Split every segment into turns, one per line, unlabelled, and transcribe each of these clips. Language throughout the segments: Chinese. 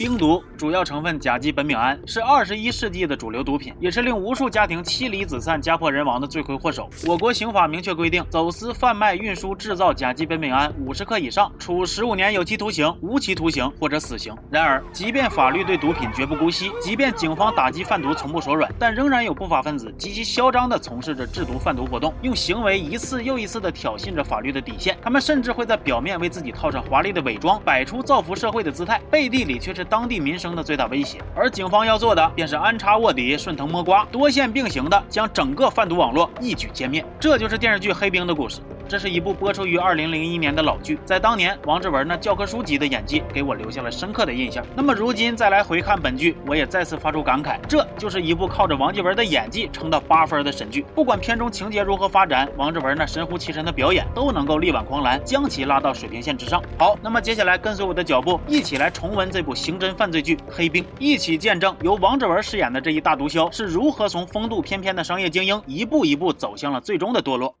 冰毒主要成分甲基苯丙胺，是二十一世纪的主流毒品，也是令无数家庭妻离子散、家破人亡的罪魁祸首。我国刑法明确规定，走私、贩卖、运输、制造甲基苯丙胺五十克以上，处十五年有期徒刑、无期徒刑或者死刑。然而，即便法律对毒品绝不姑息，即便警方打击贩毒从不手软，但仍然有不法分子极其嚣张地从事着制毒贩毒活动，用行为一次又一次地挑衅着法律的底线。他们甚至会在表面为自己套上华丽的伪装，摆出造福社会的姿态，背地里却是当地民生的最大威胁。而警方要做的，便是安插卧底、顺藤摸瓜、多线并行的将整个贩毒网络一举歼灭。这就是电视剧《黑冰》的故事。这是一部播出于二零零一年的老剧，在当年，王志文那教科书级的演技给我留下了深刻的印象。那么如今再来回看本剧，我也再次发出感慨，这就是一部靠着王志文的演技撑到八分的神剧。不管片中情节如何发展，王志文那神乎其神的表演都能够力挽狂澜，将其拉到水平线之上。好，那么接下来跟随我的脚步，一起来重温这部刑侦犯罪剧《黑冰》，一起见证由王志文饰演的这一大毒枭是如何从风度翩翩的商业精英，一步一步走向了最终的堕落。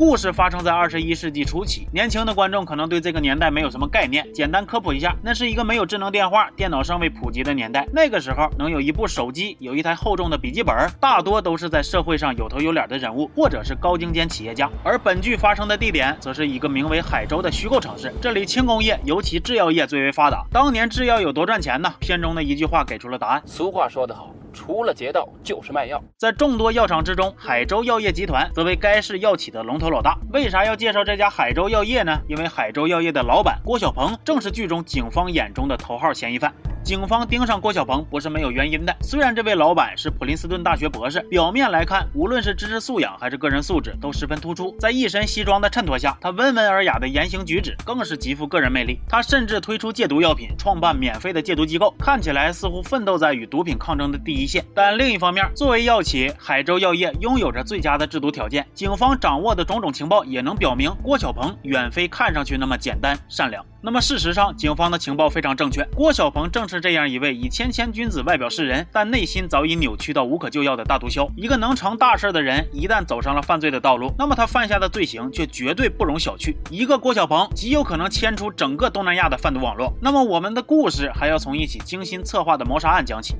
故事发生在二十一世纪初期，年轻的观众可能对这个年代没有什么概念。简单科普一下，那是一个没有智能电话、电脑尚未普及的年代。那个时候，能有一部手机、有一台厚重的笔记本，大多都是在社会上有头有脸的人物，或者是高精尖企业家。而本剧发生的地点，则是一个名为海州的虚构城市。这里轻工业，尤其制药业最为发达。当年制药有多赚钱呢？片中的一句话给出了答案。
俗话说得好。除了劫道就是卖药，
在众多药厂之中，海州药业集团则为该市药企的龙头老大。为啥要介绍这家海州药业呢？因为海州药业的老板郭小鹏正是剧中警方眼中的头号嫌疑犯。警方盯上郭小鹏不是没有原因的。虽然这位老板是普林斯顿大学博士，表面来看，无论是知识素养还是个人素质都十分突出。在一身西装的衬托下，他温文尔雅的言行举止更是极富个人魅力。他甚至推出戒毒药品，创办免费的戒毒机构，看起来似乎奋斗在与毒品抗争的第一线。但另一方面，作为药企，海州药业拥有着最佳的制毒条件。警方掌握的种种情报也能表明，郭小鹏远非看上去那么简单善良。那么事实上，警方的情报非常正确，郭小鹏正是这样一位以谦谦君子外表示人，但内心早已扭曲到无可救药的大毒枭。一个能成大事的人，一旦走上了犯罪的道路，那么他犯下的罪行却绝对不容小觑。一个郭小鹏极有可能牵出整个东南亚的贩毒网络。那么我们的故事还要从一起精心策划的谋杀案讲起。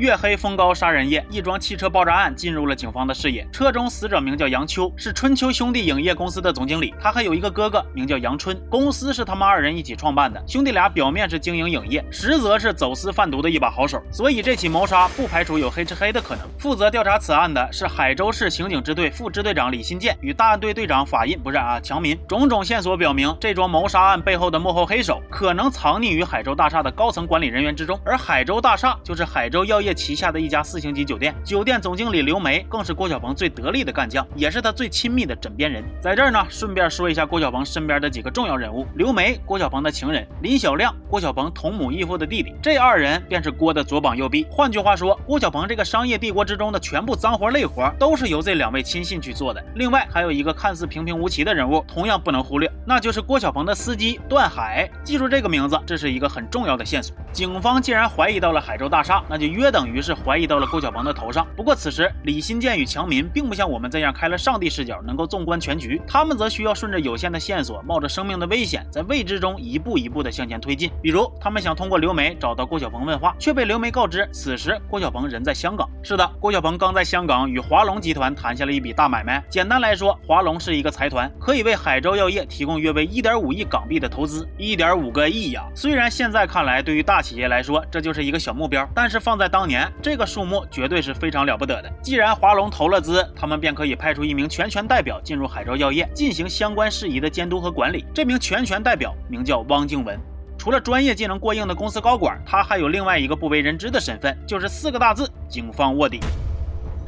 月黑风高杀人夜，一桩汽车爆炸案进入了警方的视野。车中死者名叫杨秋，是春秋兄弟影业公司的总经理。他还有一个哥哥，名叫杨春。公司是他们二人一起创办的。兄弟俩表面是经营影业，实则是走私贩毒的一把好手。所以这起谋杀不排除有黑吃黑的可能。负责调查此案的是海州市刑警支队副支队长李新建与大案队队长法印，不是啊，强民。种种线索表明，这桩谋杀案背后的幕后黑手可能藏匿于海州大厦的高层管理人员之中。而海州大厦就是海州药业。旗下的一家四星级酒店，酒店总经理刘梅更是郭小鹏最得力的干将，也是他最亲密的枕边人。在这儿呢，顺便说一下郭小鹏身边的几个重要人物：刘梅，郭小鹏的情人；林小亮，郭小鹏同母异父的弟弟。这二人便是郭的左膀右臂。换句话说，郭小鹏这个商业帝国之中的全部脏活累活，都是由这两位亲信去做的。另外，还有一个看似平平无奇的人物，同样不能忽略，那就是郭小鹏的司机段海。记住这个名字，这是一个很重要的线索。警方既然怀疑到了海州大厦，那就约等。等于是怀疑到了郭小鹏的头上。不过此时李新建与强民并不像我们这样开了上帝视角，能够纵观全局。他们则需要顺着有限的线索，冒着生命的危险，在未知中一步一步的向前推进。比如，他们想通过刘梅找到郭小鹏问话，却被刘梅告知此时郭小鹏人在香港。是的，郭小鹏刚在香港与华龙集团谈下了一笔大买卖。简单来说，华龙是一个财团，可以为海州药业提供约为一点五亿港币的投资。一点五个亿呀！虽然现在看来，对于大企业来说，这就是一个小目标，但是放在当当年。这个数目绝对是非常了不得的。既然华龙投了资，他们便可以派出一名全权代表进入海州药业，进行相关事宜的监督和管理。这名全权代表名叫汪静文。除了专业技能过硬的公司高管，他还有另外一个不为人知的身份，就是四个大字：警方卧底。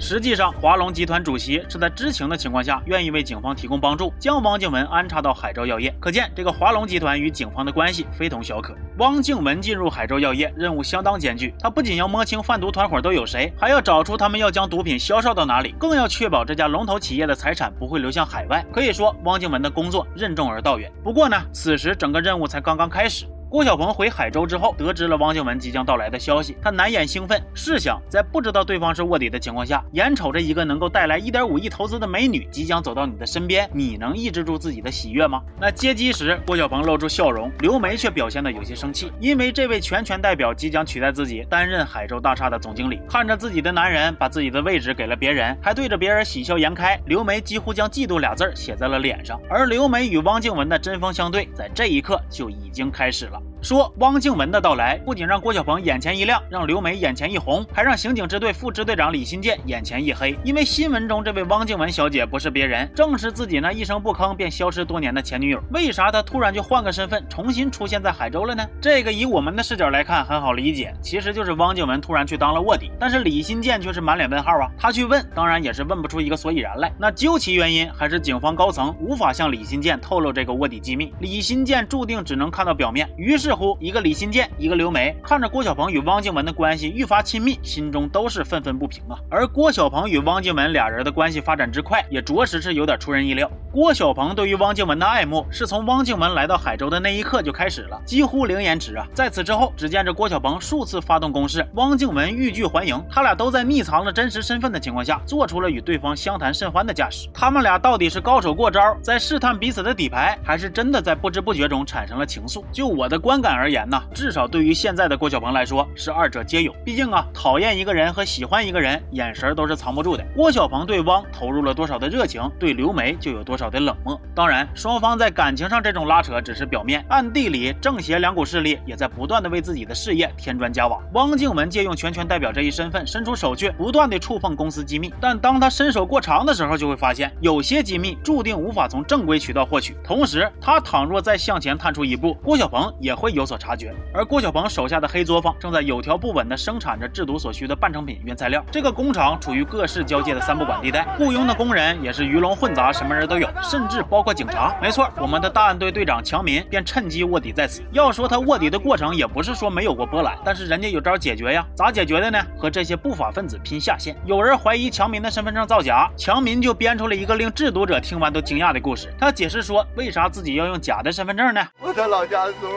实际上，华龙集团主席是在知情的情况下，愿意为警方提供帮助，将汪静文安插到海州药业。可见，这个华龙集团与警方的关系非同小可。汪静文进入海州药业，任务相当艰巨。他不仅要摸清贩毒团伙都有谁，还要找出他们要将毒品销售到哪里，更要确保这家龙头企业的财产不会流向海外。可以说，汪静文的工作任重而道远。不过呢，此时整个任务才刚刚开始。郭晓鹏回海州之后，得知了汪静文即将到来的消息，他难掩兴奋。试想，在不知道对方是卧底的情况下，眼瞅着一个能够带来一点五亿投资的美女即将走到你的身边，你能抑制住自己的喜悦吗？那接机时，郭晓鹏露出笑容，刘梅却表现得有些生气，因为这位全权代表即将取代自己担任海州大厦的总经理，看着自己的男人把自己的位置给了别人，还对着别人喜笑颜开，刘梅几乎将嫉妒俩字写在了脸上。而刘梅与汪静文的针锋相对，在这一刻就已经开始了。out. 说汪静文的到来不仅让郭晓鹏眼前一亮，让刘梅眼前一红，还让刑警支队副支队长李新建眼前一黑。因为新闻中这位汪静文小姐不是别人，正是自己那一声不吭便消失多年的前女友。为啥她突然就换个身份，重新出现在海州了呢？这个以我们的视角来看很好理解，其实就是汪静文突然去当了卧底。但是李新建却是满脸问号啊，他去问，当然也是问不出一个所以然来。那究其原因，还是警方高层无法向李新建透露这个卧底机密，李新建注定只能看到表面。于是。似乎一个李新建，一个刘梅，看着郭晓鹏与汪静文的关系愈发亲密，心中都是愤愤不平啊。而郭晓鹏与汪静文俩人的关系发展之快，也着实是有点出人意料。郭晓鹏对于汪静文的爱慕，是从汪静文来到海州的那一刻就开始了，几乎零延迟啊。在此之后，只见着郭晓鹏数次发动攻势，汪静文欲拒还迎，他俩都在匿藏了真实身份的情况下，做出了与对方相谈甚欢的架势。他们俩到底是高手过招，在试探彼此的底牌，还是真的在不知不觉中产生了情愫？就我的观。感而言呢，至少对于现在的郭晓鹏来说，是二者皆有。毕竟啊，讨厌一个人和喜欢一个人，眼神都是藏不住的。郭晓鹏对汪投入了多少的热情，对刘梅就有多少的冷漠。当然，双方在感情上这种拉扯只是表面，暗地里正邪两股势力也在不断的为自己的事业添砖加瓦。汪静文借用全权代表这一身份，伸出手去，不断的触碰公司机密。但当他伸手过长的时候，就会发现有些机密注定无法从正规渠道获取。同时，他倘若再向前探出一步，郭晓鹏也会。有所察觉，而郭小鹏手下的黑作坊正在有条不紊地生产着制毒所需的半成品原材料。这个工厂处于各市交界的三不管地带，雇佣的工人也是鱼龙混杂，什么人都有，甚至包括警察。没错，我们的大案队队长强民便趁机卧底在此。要说他卧底的过程，也不是说没有过波澜，但是人家有招解决呀。咋解决的呢？和这些不法分子拼下线。有人怀疑强民的身份证造假，强民就编出了一个令制毒者听完都惊讶的故事。他解释说，为啥自己要用假的身份证呢？
我在老家的时候。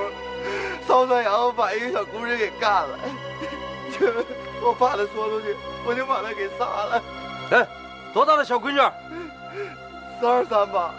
曹山阳把一个小姑娘给干了，我怕他说出去，我就把她给杀了。
哎，多大的小闺女？
十二三吧。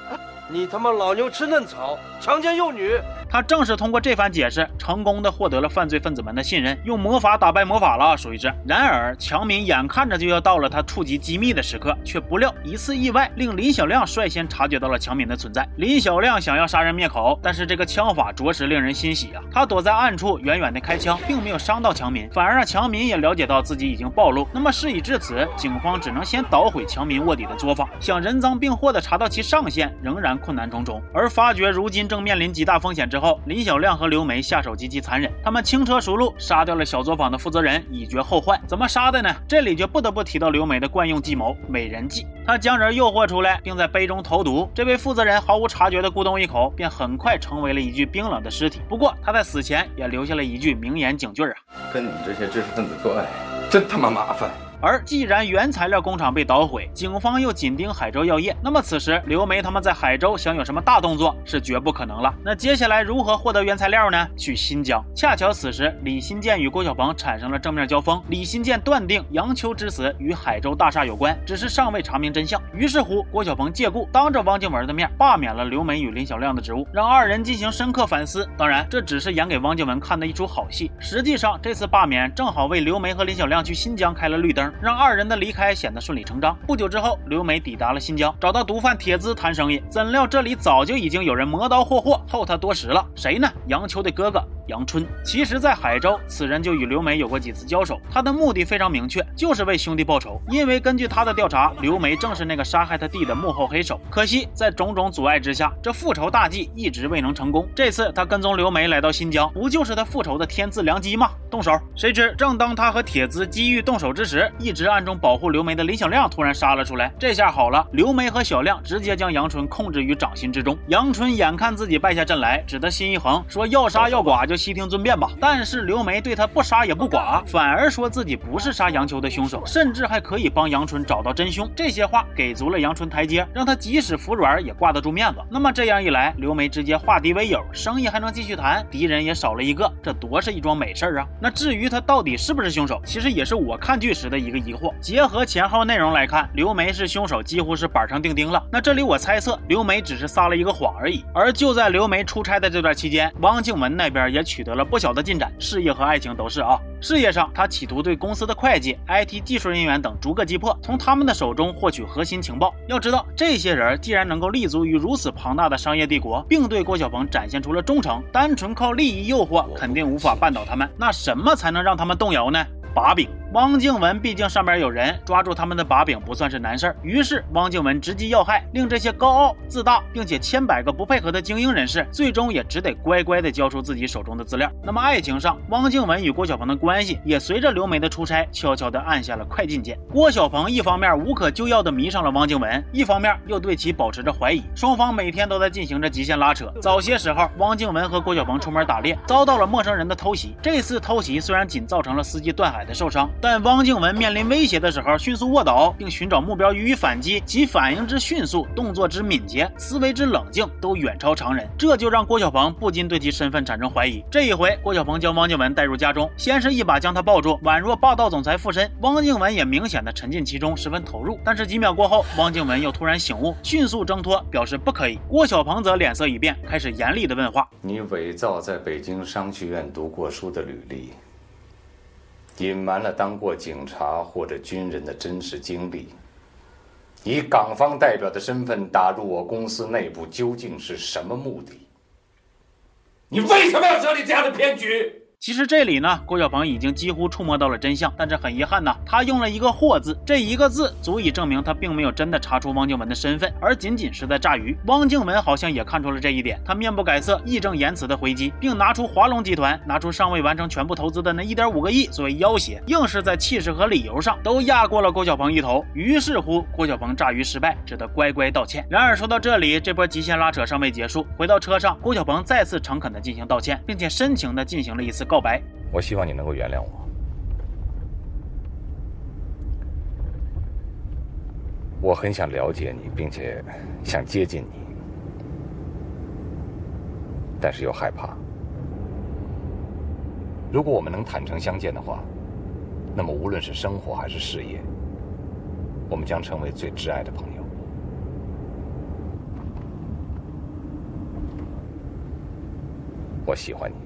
你他妈老牛吃嫩草，强奸幼女！
他正是通过这番解释，成功的获得了犯罪分子们的信任，用魔法打败魔法了，属于是。然而，强民眼看着就要到了他触及机密的时刻，却不料一次意外令林小亮率先察觉到了强民的存在。林小亮想要杀人灭口，但是这个枪法着实令人欣喜啊！他躲在暗处，远远的开枪，并没有伤到强民，反而让强民也了解到自己已经暴露。那么事已至此，警方只能先捣毁强民卧底的作坊，想人赃并获的查到其上线，仍然困难重重。而发觉如今正面临极大风险之。之后，李小亮和刘梅下手极其残忍，他们轻车熟路杀掉了小作坊的负责人，以绝后患。怎么杀的呢？这里就不得不提到刘梅的惯用计谋——美人计。她将人诱惑出来，并在杯中投毒，这位负责人毫无察觉的咕咚一口，便很快成为了一具冰冷的尸体。不过他在死前也留下了一句名言警句啊：
跟你们这些知识分子做爱，真他妈麻烦。
而既然原材料工厂被捣毁，警方又紧盯海州药业，那么此时刘梅他们在海州想有什么大动作是绝不可能了。那接下来如何获得原材料呢？去新疆。恰巧此时李新建与郭小鹏产生了正面交锋，李新建断定杨秋之死与海州大厦有关，只是尚未查明真相。于是乎，郭小鹏借故当着汪静文的面罢免了刘梅与林小亮的职务，让二人进行深刻反思。当然，这只是演给汪静文看的一出好戏。实际上，这次罢免正好为刘梅和林小亮去新疆开了绿灯。让二人的离开显得顺理成章。不久之后，刘梅抵达了新疆，找到毒贩铁资谈生意。怎料这里早就已经有人磨刀霍霍，候他多时了。谁呢？杨秋的哥哥。杨春，其实，在海州，此人就与刘梅有过几次交手。他的目的非常明确，就是为兄弟报仇。因为根据他的调查，刘梅正是那个杀害他弟的幕后黑手。可惜，在种种阻碍之下，这复仇大计一直未能成功。这次他跟踪刘梅来到新疆，不就是他复仇的天赐良机吗？动手！谁知正当他和铁子机遇动手之时，一直暗中保护刘梅的林小亮突然杀了出来。这下好了，刘梅和小亮直接将杨春控制于掌心之中。杨春眼看自己败下阵来，只得心一横，说要杀要剐就。悉听尊便吧。但是刘梅对他不杀也不剐，反而说自己不是杀杨秋的凶手，甚至还可以帮杨春找到真凶。这些话给足了杨春台阶，让他即使服软也挂得住面子。那么这样一来，刘梅直接化敌为友，生意还能继续谈，敌人也少了一个，这多是一桩美事啊！那至于他到底是不是凶手，其实也是我看剧时的一一个疑惑。结合前后内容来看，刘梅是凶手几乎是板上钉钉了。那这里我猜测，刘梅只是撒了一个谎而已。而就在刘梅出差的这段期间，汪静文那边也取得了不小的进展，事业和爱情都是啊。事业上，他企图对公司的会计、IT 技术人员等逐个击破，从他们的手中获取核心情报。要知道，这些人既然能够立足于如此庞大的商业帝国，并对郭晓鹏展现出了忠诚，单纯靠利益诱惑肯定无法绊倒他们。那什么才能让他们动摇呢？把柄。汪静文毕竟上边有人抓住他们的把柄不算是难事儿，于是汪静文直击要害，令这些高傲自大并且千百个不配合的精英人士，最终也只得乖乖的交出自己手中的资料。那么爱情上，汪静文与郭晓鹏的关系也随着刘梅的出差悄悄的按下了快进键。郭晓鹏一方面无可救药的迷上了汪静文，一方面又对其保持着怀疑，双方每天都在进行着极限拉扯。早些时候，汪静文和郭晓鹏出门打猎，遭到了陌生人的偷袭。这次偷袭虽然仅造成了司机段海的受伤。但汪静文面临威胁的时候，迅速卧倒并寻找目标予以反击，其反应之迅速，动作之敏捷，思维之冷静，都远超常人。这就让郭晓鹏不禁对其身份产生怀疑。这一回，郭晓鹏将汪静文带入家中，先是一把将他抱住，宛若霸道总裁附身。汪静文也明显的沉浸其中，十分投入。但是几秒过后，汪静文又突然醒悟，迅速挣脱，表示不可以。郭晓鹏则脸色一变，开始严厉的问话：“
你伪造在北京商学院读过书的履历。”隐瞒了当过警察或者军人的真实经历，以港方代表的身份打入我公司内部，究竟是什么目的？你为什么要设立这样的骗局？
其实这里呢，郭小鹏已经几乎触摸到了真相，但是很遗憾呢，他用了一个“惑”字，这一个字足以证明他并没有真的查出汪静文的身份，而仅仅是在炸鱼。汪静文好像也看出了这一点，他面不改色、义正言辞的回击，并拿出华龙集团拿出尚未完成全部投资的那一点五个亿作为要挟，硬是在气势和理由上都压过了郭小鹏一头。于是乎，郭小鹏炸鱼失败，只得乖乖道歉。然而说到这里，这波极限拉扯尚未结束，回到车上，郭小鹏再次诚恳的进行道歉，并且深情的进行了一次。告告白，
我希望你能够原谅我。我很想了解你，并且想接近你，但是又害怕。如果我们能坦诚相见的话，那么无论是生活还是事业，我们将成为最挚爱的朋友。我喜欢你。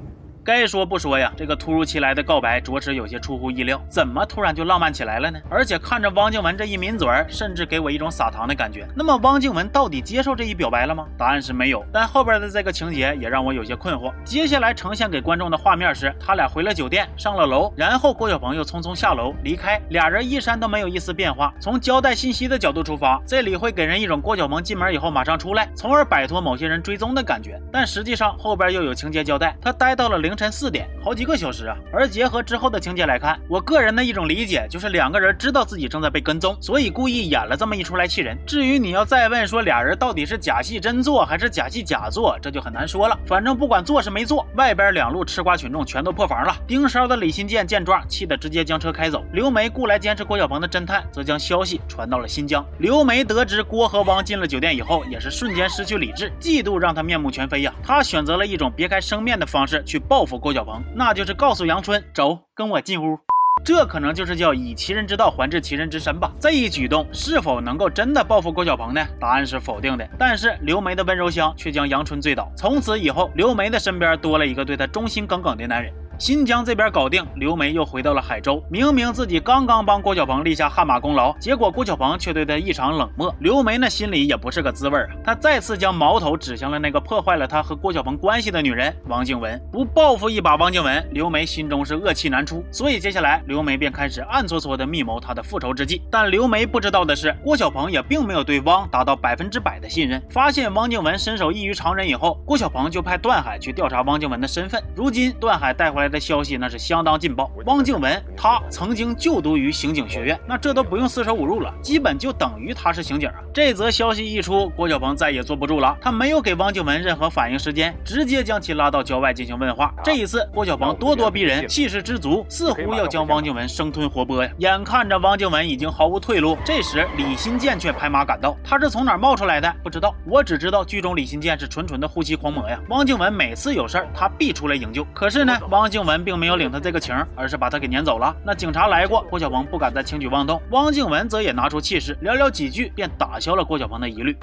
该说不说呀，这个突如其来的告白着实有些出乎意料。怎么突然就浪漫起来了呢？而且看着汪静文这一抿嘴，甚至给我一种撒糖的感觉。那么汪静文到底接受这一表白了吗？答案是没有。但后边的这个情节也让我有些困惑。接下来呈现给观众的画面是，他俩回了酒店，上了楼，然后郭小鹏又匆匆下楼离开，俩人衣衫都没有一丝变化。从交代信息的角度出发，这里会给人一种郭小鹏进门以后马上出来，从而摆脱某些人追踪的感觉。但实际上后边又有情节交代，他待到了凌晨。凌晨四点，好几个小时啊！而结合之后的情节来看，我个人的一种理解就是两个人知道自己正在被跟踪，所以故意演了这么一出来气人。至于你要再问说俩人到底是假戏真做还是假戏假做，这就很难说了。反正不管做是没做，外边两路吃瓜群众全都破防了。盯梢的李新建见状，气得直接将车开走。刘梅雇来监视郭晓鹏的侦探，则将消息传到了新疆。刘梅得知郭和汪进了酒店以后，也是瞬间失去理智，嫉妒让他面目全非呀。他选择了一种别开生面的方式去报。报复郭小鹏，那就是告诉杨春走，跟我进屋。这可能就是叫以其人之道还治其人之身吧。这一举动是否能够真的报复郭小鹏呢？答案是否定的。但是刘梅的温柔乡却将杨春醉倒。从此以后，刘梅的身边多了一个对她忠心耿耿的男人。新疆这边搞定，刘梅又回到了海州。明明自己刚刚帮郭小鹏立下汗马功劳，结果郭小鹏却对她异常冷漠。刘梅那心里也不是个滋味啊！她再次将矛头指向了那个破坏了她和郭小鹏关系的女人王静文。不报复一把王静文，刘梅心中是恶气难出。所以接下来，刘梅便开始暗搓搓的密谋她的复仇之计。但刘梅不知道的是，郭小鹏也并没有对汪达到百分之百的信任。发现汪静文身手异于常人以后，郭小鹏就派段海去调查汪静文的身份。如今段海带回来。的消息那是相当劲爆。汪静文他曾经就读于刑警学院，那这都不用四舍五入了，基本就等于他是刑警啊。这则消息一出，郭小鹏再也坐不住了，他没有给汪静文任何反应时间，直接将其拉到郊外进行问话。这一次，郭小鹏咄咄逼人，气势之足，似乎要将汪静文生吞活剥呀。眼看着汪静文已经毫无退路，这时李新建却拍马赶到，他是从哪冒出来的？不知道，我只知道剧中李新建是纯纯的护妻狂魔呀。汪静文每次有事儿，他必出来营救。可是呢，汪静文并没有领他这个情，而是把他给撵走了。那警察来过，郭晓鹏不敢再轻举妄动，汪静文则也拿出气势，寥寥几句便打消了郭晓鹏的疑虑。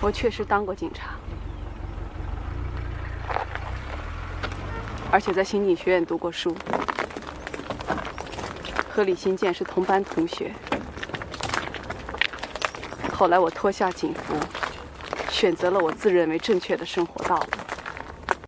我确实当过警察，而且在刑警学院读过书，和李新建是同班同学。后来我脱下警服，选择了我自认为正确的生活道路。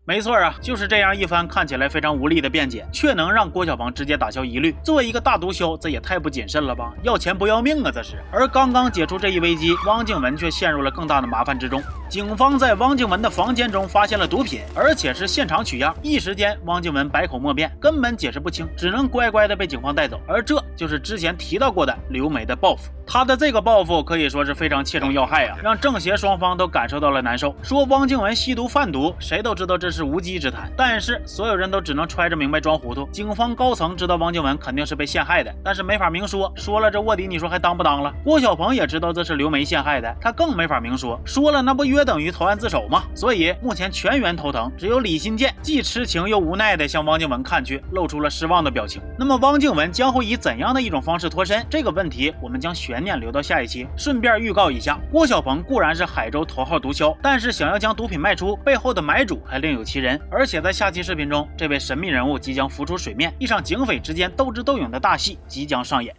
没错啊，就是这样一番看起来非常无力的辩解，却能让郭小鹏直接打消疑虑。作为一个大毒枭，这也太不谨慎了吧？要钱不要命啊！这是。而刚刚解除这一危机，汪静文却陷入了更大的麻烦之中。警方在汪静文的房间中发现了毒品，而且是现场取样。一时间，汪静文百口莫辩，根本解释不清，只能乖乖的被警方带走。而这就是之前提到过的刘梅的报复。他的这个报复可以说是非常切中要害啊，让正邪双方都感受到了难受。说汪静文吸毒贩毒，谁都知道这是无稽之谈，但是所有人都只能揣着明白装糊涂。警方高层知道汪静文肯定是被陷害的，但是没法明说，说了这卧底，你说还当不当了？郭小鹏也知道这是刘梅陷害的，他更没法明说，说了那不约。约等于投案自首吗？所以目前全员头疼，只有李新建既痴情又无奈地向汪静文看去，露出了失望的表情。那么汪静文将会以怎样的一种方式脱身？这个问题我们将悬念留到下一期。顺便预告一下，郭晓鹏固然是海州头号毒枭，但是想要将毒品卖出，背后的买主还另有其人。而且在下期视频中，这位神秘人物即将浮出水面，一场警匪之间斗智斗勇的大戏即将上演。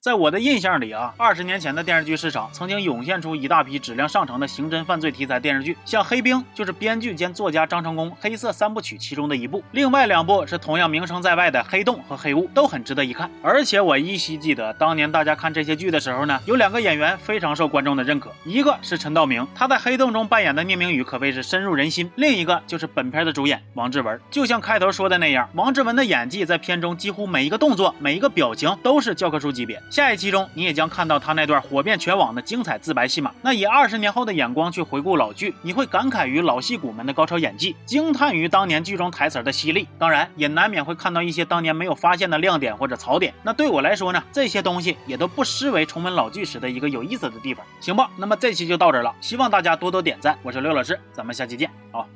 在我的印象里啊，二十年前的电视剧市场曾经涌现出一大批质量上乘的刑侦犯罪题材电视剧，像《黑冰》就是编剧兼作家张成功黑色三部曲其中的一部，另外两部是同样名声在外的《黑洞》和《黑雾》，都很值得一看。而且我依稀记得，当年大家看这些剧的时候呢，有两个演员非常受观众的认可，一个是陈道明，他在《黑洞》中扮演的聂明宇可谓是深入人心；另一个就是本片的主演王志文。就像开头说的那样，王志文的演技在片中几乎每一个动作、每一个表情都是教科书级别。下一期中，你也将看到他那段火遍全网的精彩自白戏码。那以二十年后的眼光去回顾老剧，你会感慨于老戏骨们的高超演技，惊叹于当年剧中台词的犀利。当然，也难免会看到一些当年没有发现的亮点或者槽点。那对我来说呢，这些东西也都不失为重温老剧时的一个有意思的地方，行吧？那么这期就到这了，希望大家多多点赞。我是刘老师，咱们下期见，好。